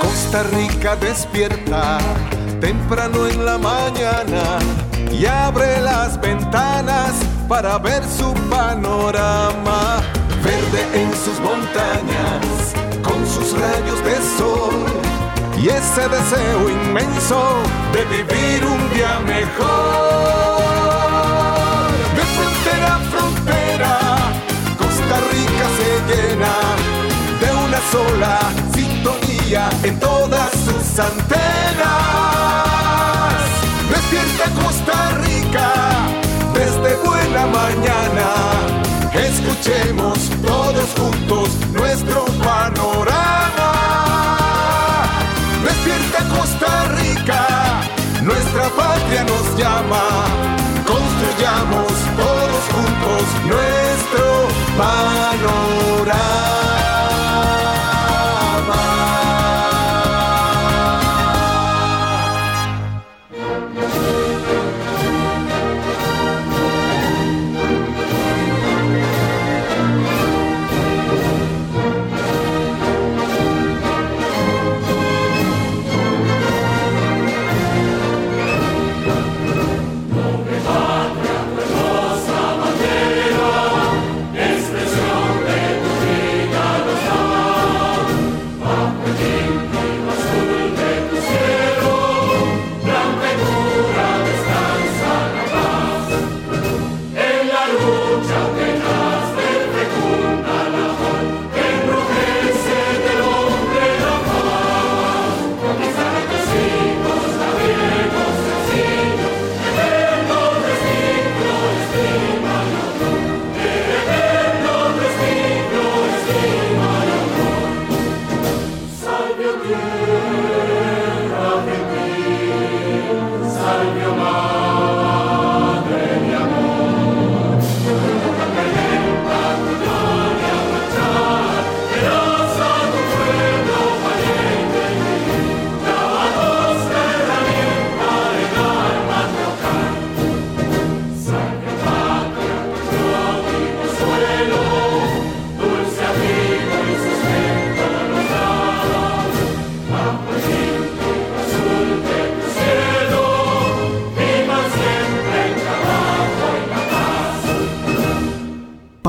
Costa Rica despierta temprano en la mañana y abre las ventanas para ver su panorama. Verde en sus montañas, con sus rayos de sol y ese deseo inmenso de vivir un día mejor. De frontera a frontera, Costa Rica se llena sola sintonía en todas sus antenas. Despierta Costa Rica desde buena mañana. Escuchemos todos juntos nuestro panorama. Despierta Costa Rica, nuestra patria nos llama. Construyamos todos juntos nuestro panorama.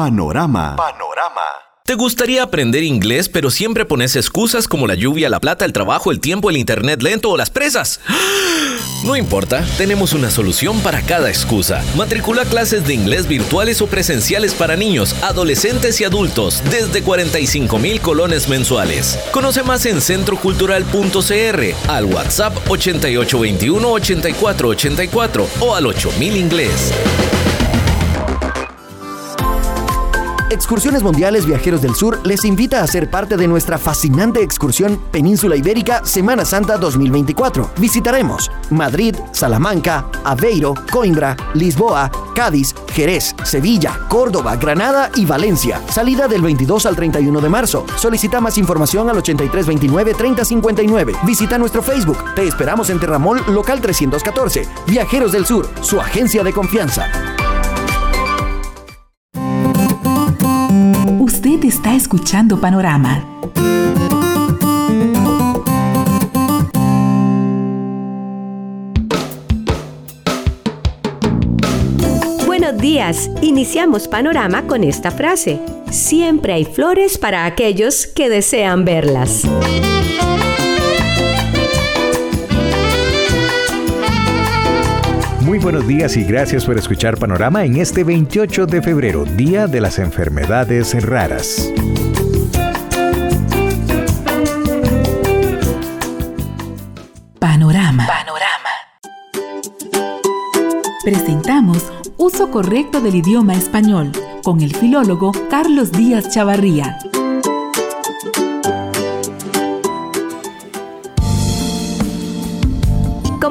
Panorama. Panorama. ¿Te gustaría aprender inglés pero siempre pones excusas como la lluvia, la plata, el trabajo, el tiempo, el internet lento o las presas? No importa, tenemos una solución para cada excusa. Matricula clases de inglés virtuales o presenciales para niños, adolescentes y adultos desde 45 mil colones mensuales. Conoce más en centrocultural.cr, al WhatsApp 8821 8484 o al 8000 inglés. Excursiones Mundiales Viajeros del Sur les invita a ser parte de nuestra fascinante excursión Península Ibérica Semana Santa 2024. Visitaremos Madrid, Salamanca, Aveiro, Coimbra, Lisboa, Cádiz, Jerez, Sevilla, Córdoba, Granada y Valencia. Salida del 22 al 31 de marzo. Solicita más información al 8329-3059. Visita nuestro Facebook. Te esperamos en Terramol Local 314. Viajeros del Sur, su agencia de confianza. Escuchando Panorama. Buenos días. Iniciamos Panorama con esta frase. Siempre hay flores para aquellos que desean verlas. Buenos días y gracias por escuchar Panorama en este 28 de febrero, Día de las Enfermedades Raras. Panorama. Panorama. Presentamos Uso correcto del idioma español con el filólogo Carlos Díaz Chavarría.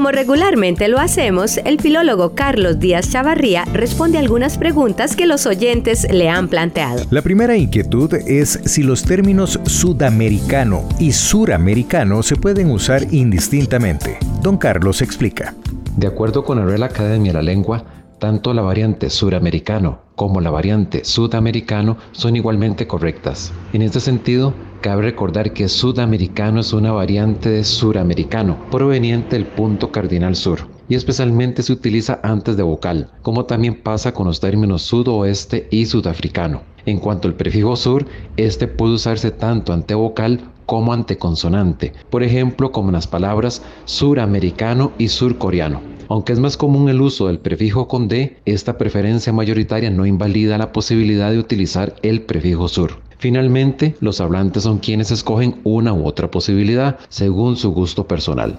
Como regularmente lo hacemos, el filólogo Carlos Díaz Chavarría responde algunas preguntas que los oyentes le han planteado. La primera inquietud es si los términos sudamericano y suramericano se pueden usar indistintamente. Don Carlos explica. De acuerdo con la Real Academia de la Lengua, Tanto la variante suramericano como la variante sudamericano son igualmente correctas. En este sentido, cabe recordar que sudamericano es una variante de suramericano, proveniente del punto cardinal sur, y especialmente se utiliza antes de vocal, como también pasa con los términos sudoeste y sudafricano. En cuanto al prefijo sur, este puede usarse tanto ante vocal como ante consonante, por ejemplo como en las palabras suramericano y surcoreano. Aunque es más común el uso del prefijo con D, esta preferencia mayoritaria no invalida la posibilidad de utilizar el prefijo sur. Finalmente, los hablantes son quienes escogen una u otra posibilidad según su gusto personal.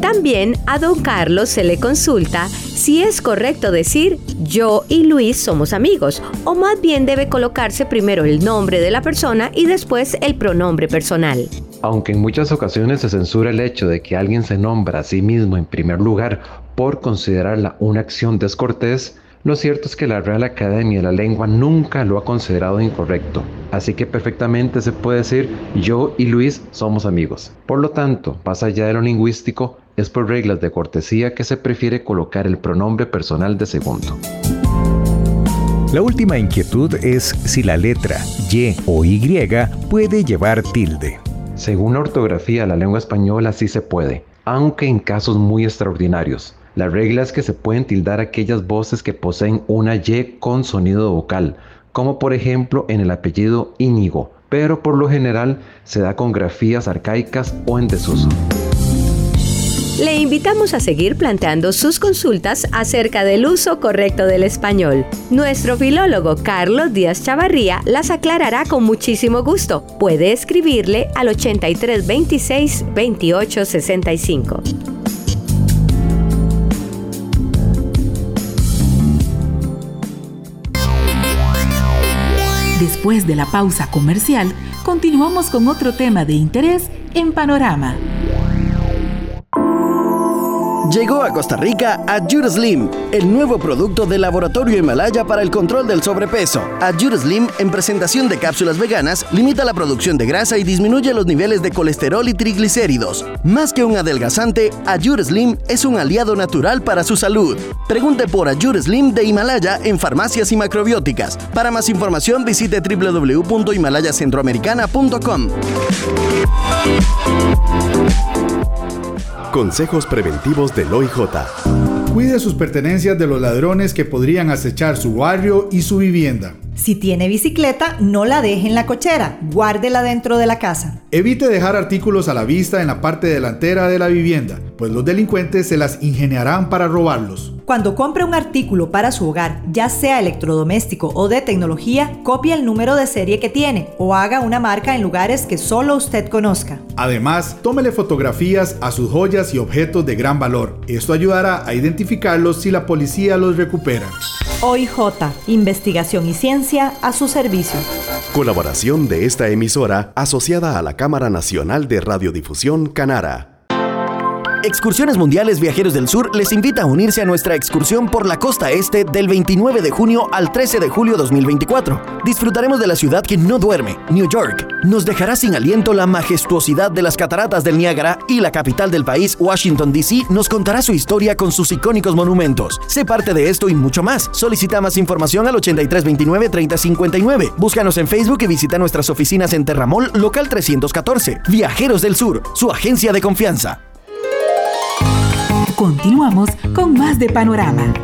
También a don Carlos se le consulta si es correcto decir yo y Luis somos amigos o más bien debe colocarse primero el nombre de la persona y después el pronombre personal. Aunque en muchas ocasiones se censura el hecho de que alguien se nombra a sí mismo en primer lugar por considerarla una acción descortés, lo cierto es que la Real Academia de la Lengua nunca lo ha considerado incorrecto, así que perfectamente se puede decir yo y Luis somos amigos. Por lo tanto, más allá de lo lingüístico, es por reglas de cortesía que se prefiere colocar el pronombre personal de segundo. La última inquietud es si la letra Y o Y puede llevar tilde. Según la ortografía de la lengua española sí se puede, aunque en casos muy extraordinarios. La regla es que se pueden tildar aquellas voces que poseen una Y con sonido vocal, como por ejemplo en el apellido Íñigo, pero por lo general se da con grafías arcaicas o en desuso. Le invitamos a seguir planteando sus consultas acerca del uso correcto del español. Nuestro filólogo Carlos Díaz Chavarría las aclarará con muchísimo gusto. Puede escribirle al 8326 2865. Después de la pausa comercial, continuamos con otro tema de interés en Panorama. Llegó a Costa Rica Adjure Slim, el nuevo producto del laboratorio Himalaya para el control del sobrepeso. Adjure Slim, en presentación de cápsulas veganas, limita la producción de grasa y disminuye los niveles de colesterol y triglicéridos. Más que un adelgazante, Adjure Slim es un aliado natural para su salud. Pregunte por Adjure Slim de Himalaya en farmacias y macrobióticas. Para más información visite www.himalayacentroamericana.com. Consejos preventivos del OIJ. Cuide sus pertenencias de los ladrones que podrían acechar su barrio y su vivienda. Si tiene bicicleta, no la deje en la cochera, guárdela dentro de la casa. Evite dejar artículos a la vista en la parte delantera de la vivienda, pues los delincuentes se las ingeniarán para robarlos. Cuando compre un artículo para su hogar, ya sea electrodoméstico o de tecnología, copie el número de serie que tiene o haga una marca en lugares que solo usted conozca. Además, tómele fotografías a sus joyas y objetos de gran valor. Esto ayudará a identificarlos si la policía los recupera. OIJ, Investigación y Ciencia a su servicio. Colaboración de esta emisora asociada a la Cámara Nacional de Radiodifusión Canara. Excursiones Mundiales Viajeros del Sur les invita a unirse a nuestra excursión por la costa este del 29 de junio al 13 de julio 2024. Disfrutaremos de la ciudad que no duerme, New York. Nos dejará sin aliento la majestuosidad de las cataratas del Niágara y la capital del país, Washington, D.C., nos contará su historia con sus icónicos monumentos. Sé parte de esto y mucho más. Solicita más información al 8329-3059. Búscanos en Facebook y visita nuestras oficinas en Terramol, local 314. Viajeros del Sur, su agencia de confianza. Continuamos con más de Panorama.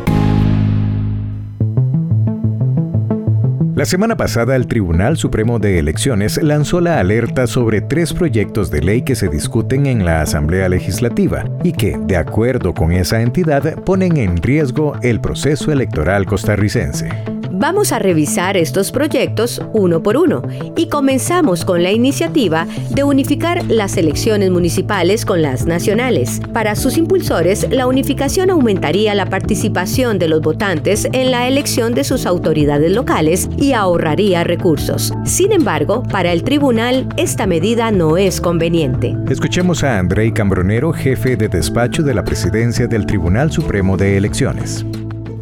La semana pasada el Tribunal Supremo de Elecciones lanzó la alerta sobre tres proyectos de ley que se discuten en la Asamblea Legislativa y que, de acuerdo con esa entidad, ponen en riesgo el proceso electoral costarricense. Vamos a revisar estos proyectos uno por uno y comenzamos con la iniciativa de unificar las elecciones municipales con las nacionales. Para sus impulsores, la unificación aumentaría la participación de los votantes en la elección de sus autoridades locales y ahorraría recursos. Sin embargo, para el tribunal, esta medida no es conveniente. Escuchemos a Andrei Cambronero, jefe de despacho de la presidencia del Tribunal Supremo de Elecciones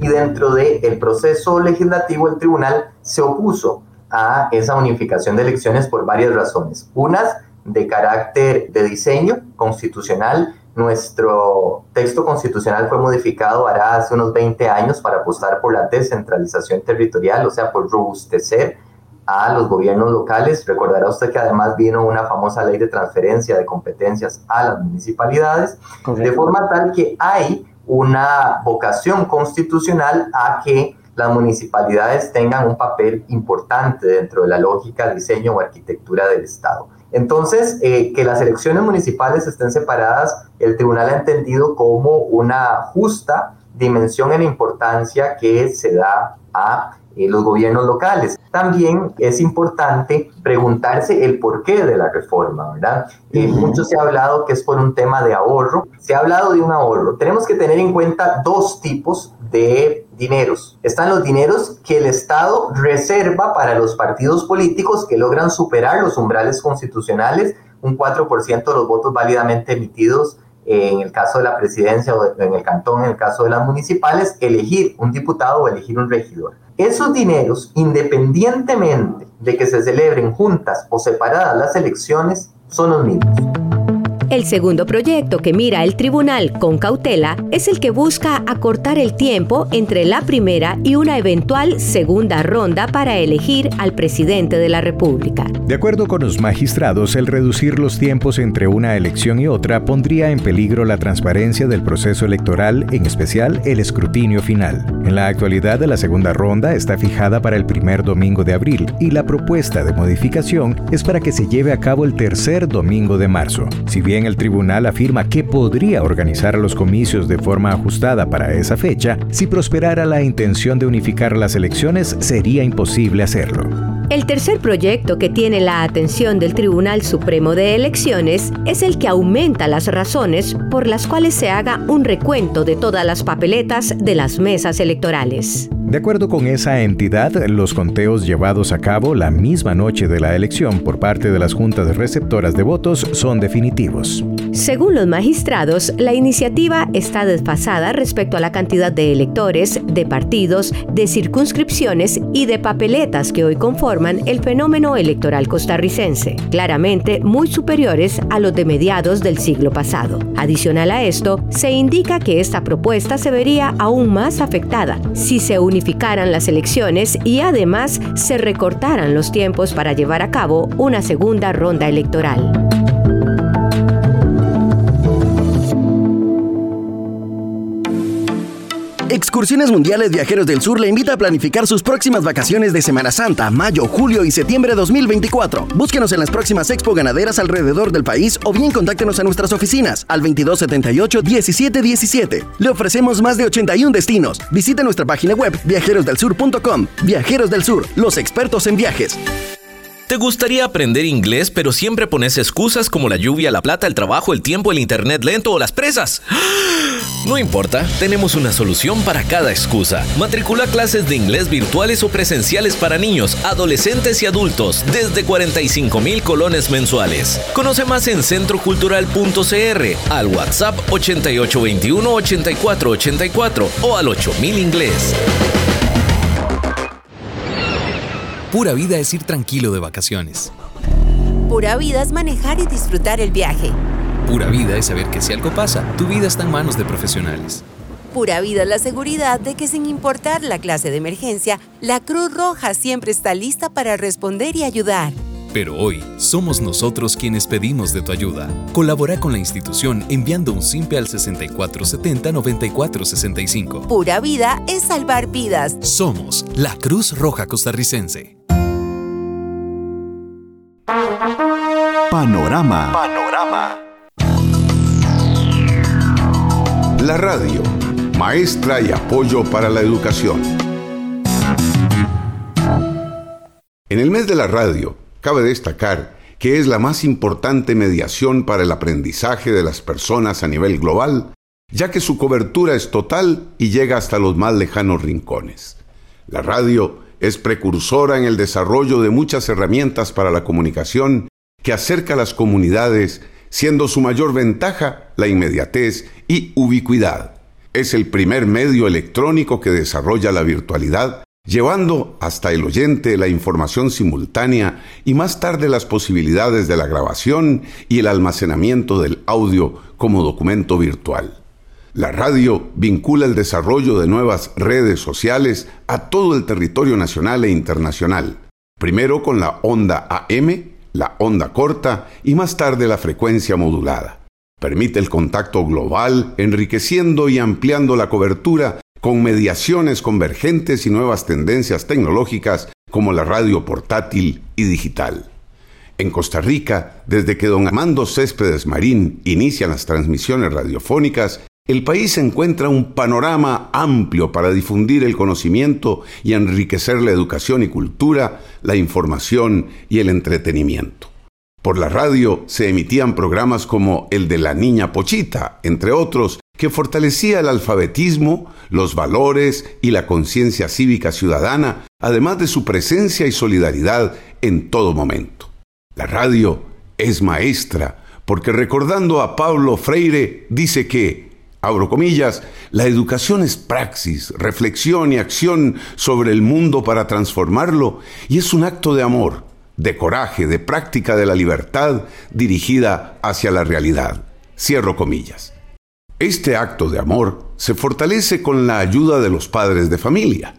y dentro del proceso legislativo el tribunal se opuso a esa unificación de elecciones por varias razones. Unas de carácter de diseño constitucional nuestro texto constitucional fue modificado hará hace unos 20 años para apostar por la descentralización territorial, o sea, por robustecer a los gobiernos locales. Recordará usted que además vino una famosa ley de transferencia de competencias a las municipalidades, de forma tal que hay una vocación constitucional a que las municipalidades tengan un papel importante dentro de la lógica, diseño o arquitectura del Estado. Entonces, eh, que las elecciones municipales estén separadas, el tribunal ha entendido como una justa dimensión en importancia que se da a eh, los gobiernos locales. También es importante preguntarse el porqué de la reforma, ¿verdad? Eh, mucho se ha hablado que es por un tema de ahorro. Se ha hablado de un ahorro. Tenemos que tener en cuenta dos tipos de dineros. Están los dineros que el Estado reserva para los partidos políticos que logran superar los umbrales constitucionales, un 4% de los votos válidamente emitidos en el caso de la presidencia o en el cantón, en el caso de las municipales, elegir un diputado o elegir un regidor. Esos dineros, independientemente de que se celebren juntas o separadas las elecciones, son los mismos. El segundo proyecto que mira el tribunal con cautela es el que busca acortar el tiempo entre la primera y una eventual segunda ronda para elegir al presidente de la República. De acuerdo con los magistrados, el reducir los tiempos entre una elección y otra pondría en peligro la transparencia del proceso electoral, en especial el escrutinio final. En la actualidad, la segunda ronda está fijada para el primer domingo de abril y la propuesta de modificación es para que se lleve a cabo el tercer domingo de marzo. Si bien el tribunal afirma que podría organizar los comicios de forma ajustada para esa fecha, si prosperara la intención de unificar las elecciones, sería imposible hacerlo. El tercer proyecto que tiene la atención del Tribunal Supremo de Elecciones es el que aumenta las razones por las cuales se haga un recuento de todas las papeletas de las mesas electorales. De acuerdo con esa entidad, los conteos llevados a cabo la misma noche de la elección por parte de las juntas receptoras de votos son definitivos. Según los magistrados, la iniciativa está desfasada respecto a la cantidad de electores, de partidos, de circunscripciones y de papeletas que hoy conforman el fenómeno electoral costarricense, claramente muy superiores a los de mediados del siglo pasado. Adicional a esto, se indica que esta propuesta se vería aún más afectada si se unificaran las elecciones y además se recortaran los tiempos para llevar a cabo una segunda ronda electoral. Excursiones Mundiales Viajeros del Sur le invita a planificar sus próximas vacaciones de Semana Santa, mayo, julio y septiembre de 2024. Búsquenos en las próximas expo ganaderas alrededor del país o bien contáctenos a nuestras oficinas al 2278-1717. Le ofrecemos más de 81 destinos. Visite nuestra página web viajerosdelsur.com. Viajeros del Sur, los expertos en viajes. ¿Te gustaría aprender inglés pero siempre pones excusas como la lluvia, la plata, el trabajo, el tiempo, el internet lento o las presas? No importa, tenemos una solución para cada excusa. Matricula clases de inglés virtuales o presenciales para niños, adolescentes y adultos desde 45 mil colones mensuales. Conoce más en centrocultural.cr, al WhatsApp 8821-8484 o al 8000 inglés. Pura vida es ir tranquilo de vacaciones. Pura vida es manejar y disfrutar el viaje. Pura vida es saber que si algo pasa, tu vida está en manos de profesionales. Pura vida es la seguridad de que sin importar la clase de emergencia, la Cruz Roja siempre está lista para responder y ayudar. Pero hoy somos nosotros quienes pedimos de tu ayuda. Colabora con la institución enviando un simple al 6470-9465. Pura vida es salvar vidas. Somos la Cruz Roja Costarricense. Panorama. Panorama. La radio, maestra y apoyo para la educación. En el mes de la radio, cabe destacar que es la más importante mediación para el aprendizaje de las personas a nivel global, ya que su cobertura es total y llega hasta los más lejanos rincones. La radio es precursora en el desarrollo de muchas herramientas para la comunicación que acerca a las comunidades siendo su mayor ventaja la inmediatez y ubicuidad. Es el primer medio electrónico que desarrolla la virtualidad llevando hasta el oyente la información simultánea y más tarde las posibilidades de la grabación y el almacenamiento del audio como documento virtual. La radio vincula el desarrollo de nuevas redes sociales a todo el territorio nacional e internacional, primero con la onda AM, la onda corta y más tarde la frecuencia modulada. Permite el contacto global, enriqueciendo y ampliando la cobertura con mediaciones convergentes y nuevas tendencias tecnológicas como la radio portátil y digital. En Costa Rica, desde que don Armando Céspedes Marín inicia las transmisiones radiofónicas, el país encuentra un panorama amplio para difundir el conocimiento y enriquecer la educación y cultura, la información y el entretenimiento. Por la radio se emitían programas como el de la Niña Pochita, entre otros, que fortalecía el alfabetismo, los valores y la conciencia cívica ciudadana, además de su presencia y solidaridad en todo momento. La radio es maestra, porque recordando a Pablo Freire, dice que, abro comillas, la educación es praxis, reflexión y acción sobre el mundo para transformarlo, y es un acto de amor, de coraje, de práctica de la libertad dirigida hacia la realidad. Cierro comillas. Este acto de amor se fortalece con la ayuda de los padres de familia.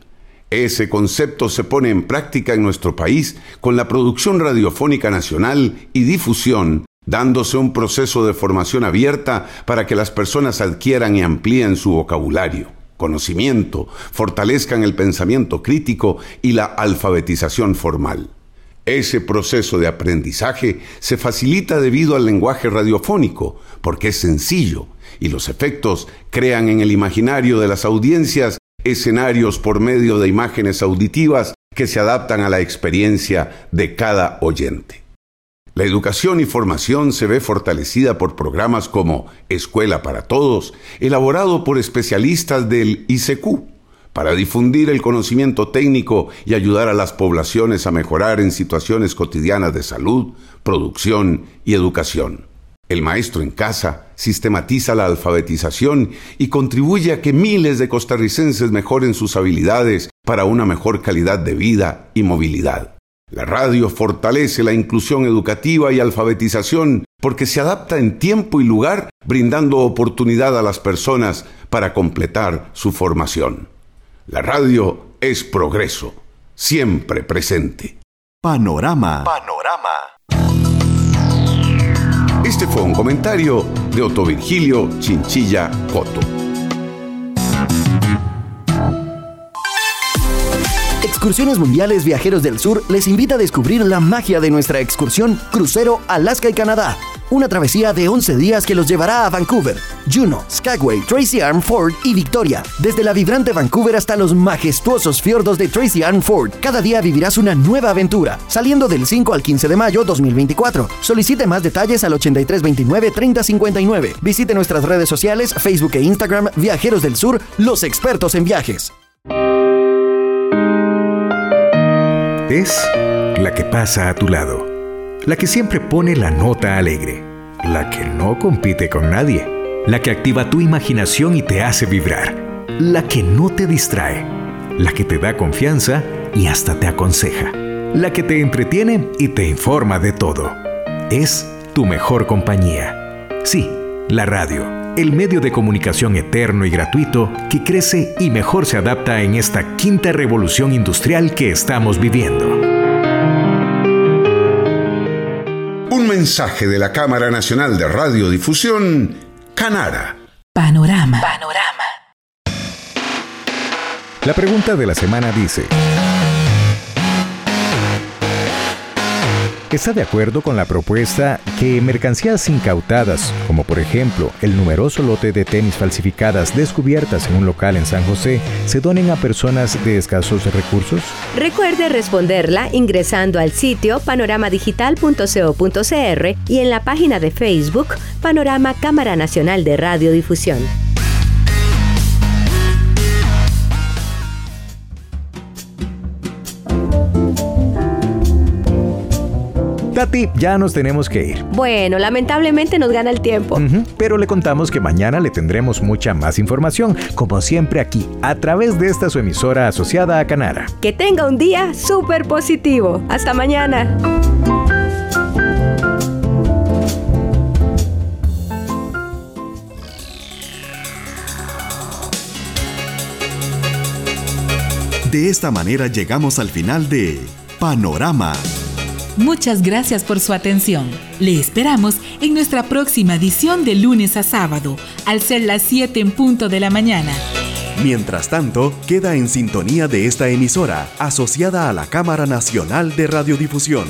Ese concepto se pone en práctica en nuestro país con la producción radiofónica nacional y difusión, dándose un proceso de formación abierta para que las personas adquieran y amplíen su vocabulario, conocimiento, fortalezcan el pensamiento crítico y la alfabetización formal. Ese proceso de aprendizaje se facilita debido al lenguaje radiofónico, porque es sencillo, y los efectos crean en el imaginario de las audiencias escenarios por medio de imágenes auditivas que se adaptan a la experiencia de cada oyente. La educación y formación se ve fortalecida por programas como Escuela para Todos, elaborado por especialistas del ICQ, para difundir el conocimiento técnico y ayudar a las poblaciones a mejorar en situaciones cotidianas de salud, producción y educación. El maestro en casa sistematiza la alfabetización y contribuye a que miles de costarricenses mejoren sus habilidades para una mejor calidad de vida y movilidad. La radio fortalece la inclusión educativa y alfabetización porque se adapta en tiempo y lugar, brindando oportunidad a las personas para completar su formación. La radio es progreso, siempre presente. Panorama. Panorama. Este fue un comentario de Otto Virgilio Chinchilla Coto. Excursiones Mundiales Viajeros del Sur les invita a descubrir la magia de nuestra excursión Crucero Alaska y Canadá. Una travesía de 11 días que los llevará a Vancouver, Juneau, Skagway, Tracy Arm Ford y Victoria. Desde la vibrante Vancouver hasta los majestuosos fiordos de Tracy Arm Ford, cada día vivirás una nueva aventura, saliendo del 5 al 15 de mayo 2024. Solicite más detalles al 8329-3059. Visite nuestras redes sociales, Facebook e Instagram, Viajeros del Sur, los expertos en viajes. Es la que pasa a tu lado la que siempre pone la nota alegre, la que no compite con nadie, la que activa tu imaginación y te hace vibrar, la que no te distrae, la que te da confianza y hasta te aconseja, la que te entretiene y te informa de todo. Es tu mejor compañía. Sí, la radio, el medio de comunicación eterno y gratuito que crece y mejor se adapta en esta quinta revolución industrial que estamos viviendo. Un mensaje de la Cámara Nacional de Radiodifusión, Canara. Panorama. Panorama. La pregunta de la semana dice, ¿Está de acuerdo con la propuesta que mercancías incautadas, como por ejemplo el numeroso lote de tenis falsificadas descubiertas en un local en San José, se donen a personas de escasos recursos? Recuerde responderla ingresando al sitio panoramadigital.co.cr y en la página de Facebook Panorama Cámara Nacional de Radiodifusión. Katy, ya nos tenemos que ir. Bueno, lamentablemente nos gana el tiempo. pero le contamos que mañana le tendremos mucha más información, como siempre aquí, a través de esta su emisora asociada a Canara. Que tenga un día súper positivo. Hasta mañana. De esta manera llegamos al final de Panorama. Muchas gracias por su atención. Le esperamos en nuestra próxima edición de lunes a sábado, al ser las 7 en punto de la mañana. Mientras tanto, queda en sintonía de esta emisora, asociada a la Cámara Nacional de Radiodifusión.